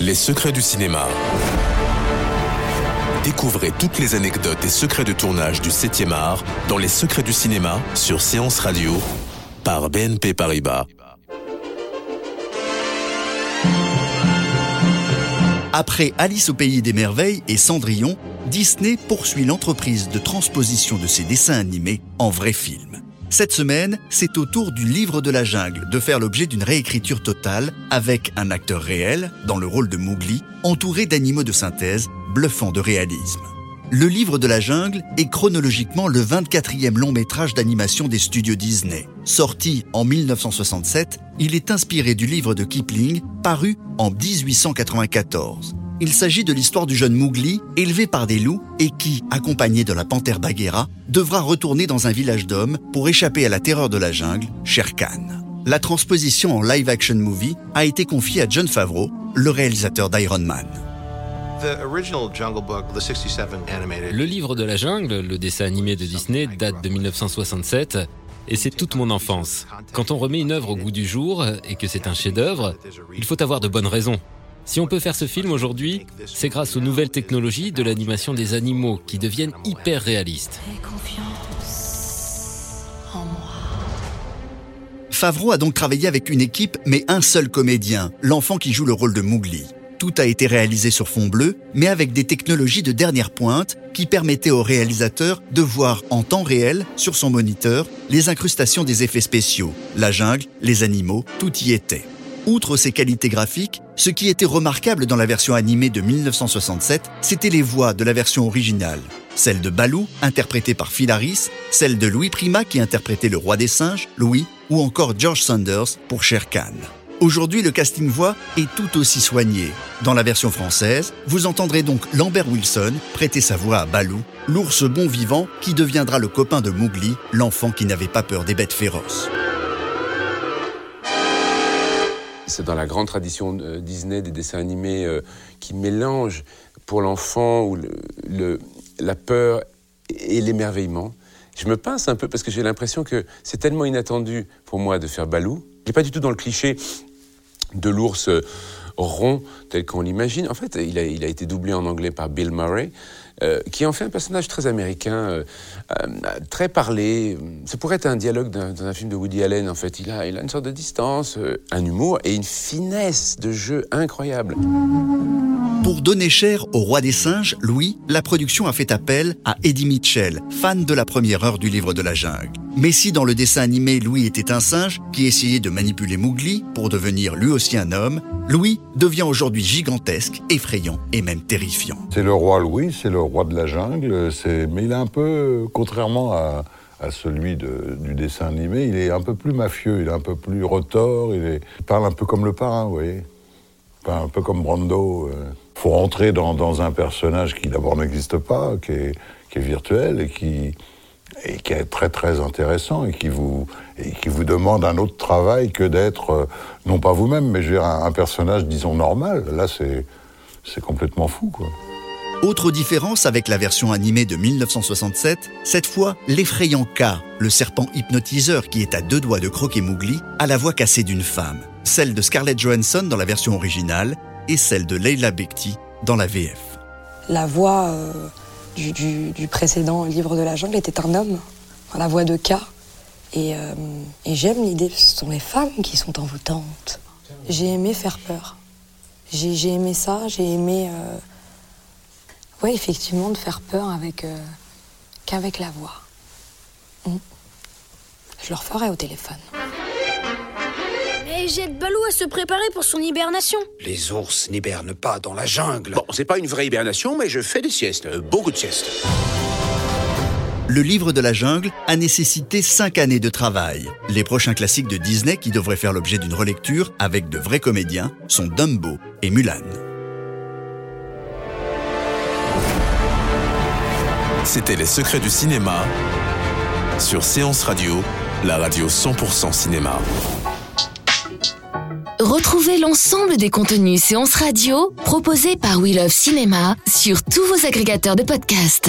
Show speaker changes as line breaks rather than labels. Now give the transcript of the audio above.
Les secrets du cinéma. Découvrez toutes les anecdotes et secrets de tournage du 7e art dans Les secrets du cinéma sur Séance Radio par BNP Paribas.
Après Alice au pays des merveilles et Cendrillon, Disney poursuit l'entreprise de transposition de ses dessins animés en vrais films. Cette semaine, c'est au tour du Livre de la Jungle de faire l'objet d'une réécriture totale avec un acteur réel, dans le rôle de Mowgli, entouré d'animaux de synthèse, bluffant de réalisme. Le Livre de la Jungle est chronologiquement le 24e long métrage d'animation des studios Disney. Sorti en 1967, il est inspiré du livre de Kipling, paru en 1894. Il s'agit de l'histoire du jeune Mowgli, élevé par des loups et qui, accompagné de la panthère Bagheera, devra retourner dans un village d'hommes pour échapper à la terreur de la jungle, Shere Khan. La transposition en live-action movie a été confiée à John Favreau, le réalisateur d'Iron Man.
Le livre de la jungle, le dessin animé de Disney, date de 1967 et c'est toute mon enfance. Quand on remet une œuvre au goût du jour et que c'est un chef-d'œuvre, il faut avoir de bonnes raisons. Si on peut faire ce film aujourd'hui, c'est grâce aux nouvelles technologies de l'animation des animaux qui deviennent hyper réalistes.
Favreau a donc travaillé avec une équipe, mais un seul comédien, l'enfant qui joue le rôle de Mowgli. Tout a été réalisé sur fond bleu, mais avec des technologies de dernière pointe qui permettaient au réalisateur de voir en temps réel, sur son moniteur, les incrustations des effets spéciaux. La jungle, les animaux, tout y était. Outre ses qualités graphiques, ce qui était remarquable dans la version animée de 1967, c'était les voix de la version originale. Celle de Balou, interprétée par Phil Harris, celle de Louis Prima qui interprétait le roi des singes, Louis, ou encore George Sanders pour Sher Khan. Aujourd'hui, le casting voix est tout aussi soigné. Dans la version française, vous entendrez donc Lambert Wilson prêter sa voix à Balou, l'ours bon vivant qui deviendra le copain de Mowgli, l'enfant qui n'avait pas peur des bêtes féroces.
C'est dans la grande tradition de Disney des dessins animés euh, qui mélangent pour l'enfant le, la peur et l'émerveillement. Je me pince un peu parce que j'ai l'impression que c'est tellement inattendu pour moi de faire Balou. Il n'est pas du tout dans le cliché de l'ours rond tel qu'on l'imagine. En fait, il a, été doublé en anglais par Bill Murray, euh, qui en fait un personnage très américain, euh, euh, très parlé. Ça pourrait être un dialogue dans un film de Woody Allen, en fait. Il a, il a une sorte de distance, un humour et une finesse de jeu incroyable.
Pour donner cher au roi des singes, Louis, la production a fait appel à Eddie Mitchell, fan de la première heure du livre de la jungle. Mais si dans le dessin animé Louis était un singe qui essayait de manipuler Mowgli pour devenir lui aussi un homme, Louis devient aujourd'hui gigantesque, effrayant et même terrifiant.
C'est le roi Louis, c'est le roi de la jungle, mais il est un peu, contrairement à, celui du dessin animé, il est un peu plus mafieux, il est un peu plus retors, il, parle un peu comme le parrain, vous voyez. un peu comme Brando. Il euh. faut rentrer dans, un personnage qui d'abord n'existe pas, qui est, qui est virtuel et qui, et qui est très très intéressant et qui vous, et qui vous demande un autre travail que d'être, euh, non pas vous-même, mais je dire, un, personnage, disons, normal. Là, c'est complètement fou, quoi.
Autre différence avec la version animée de 1967, cette fois, l'effrayant K, le serpent hypnotiseur qui est à deux doigts de croquer Mowgli, a la voix cassée d'une femme, celle de Scarlett Johansson dans la version originale et celle de Leila Bekti dans la VF.
La voix euh, du, précédent livre de la jungle était un homme, la voix de K. Euh, et, j'aime l'idée, ce sont les femmes qui sont envoûtantes. J'ai aimé faire peur. J'ai aimé ça, j'ai aimé, euh, oui, effectivement, de faire peur avec euh, qu'avec la voix. Mm. Je le referai au téléphone.
Mais Et j'aide Balou à se préparer pour son hibernation.
Les ours n'hibernent pas dans la jungle.
Bon, c'est pas une vraie hibernation, mais je fais des siestes, euh, beaucoup de siestes.
Le livre de la jungle a nécessité cinq années de travail. Les prochains classiques de Disney qui devraient faire l'objet d'une relecture avec de vrais comédiens sont Dumbo et Mulan.
C'était Les Secrets du cinéma sur Séance Radio, la radio 100% cinéma.
Retrouvez l'ensemble des contenus séances radio proposés par We Love Cinéma sur tous vos agrégateurs de podcasts.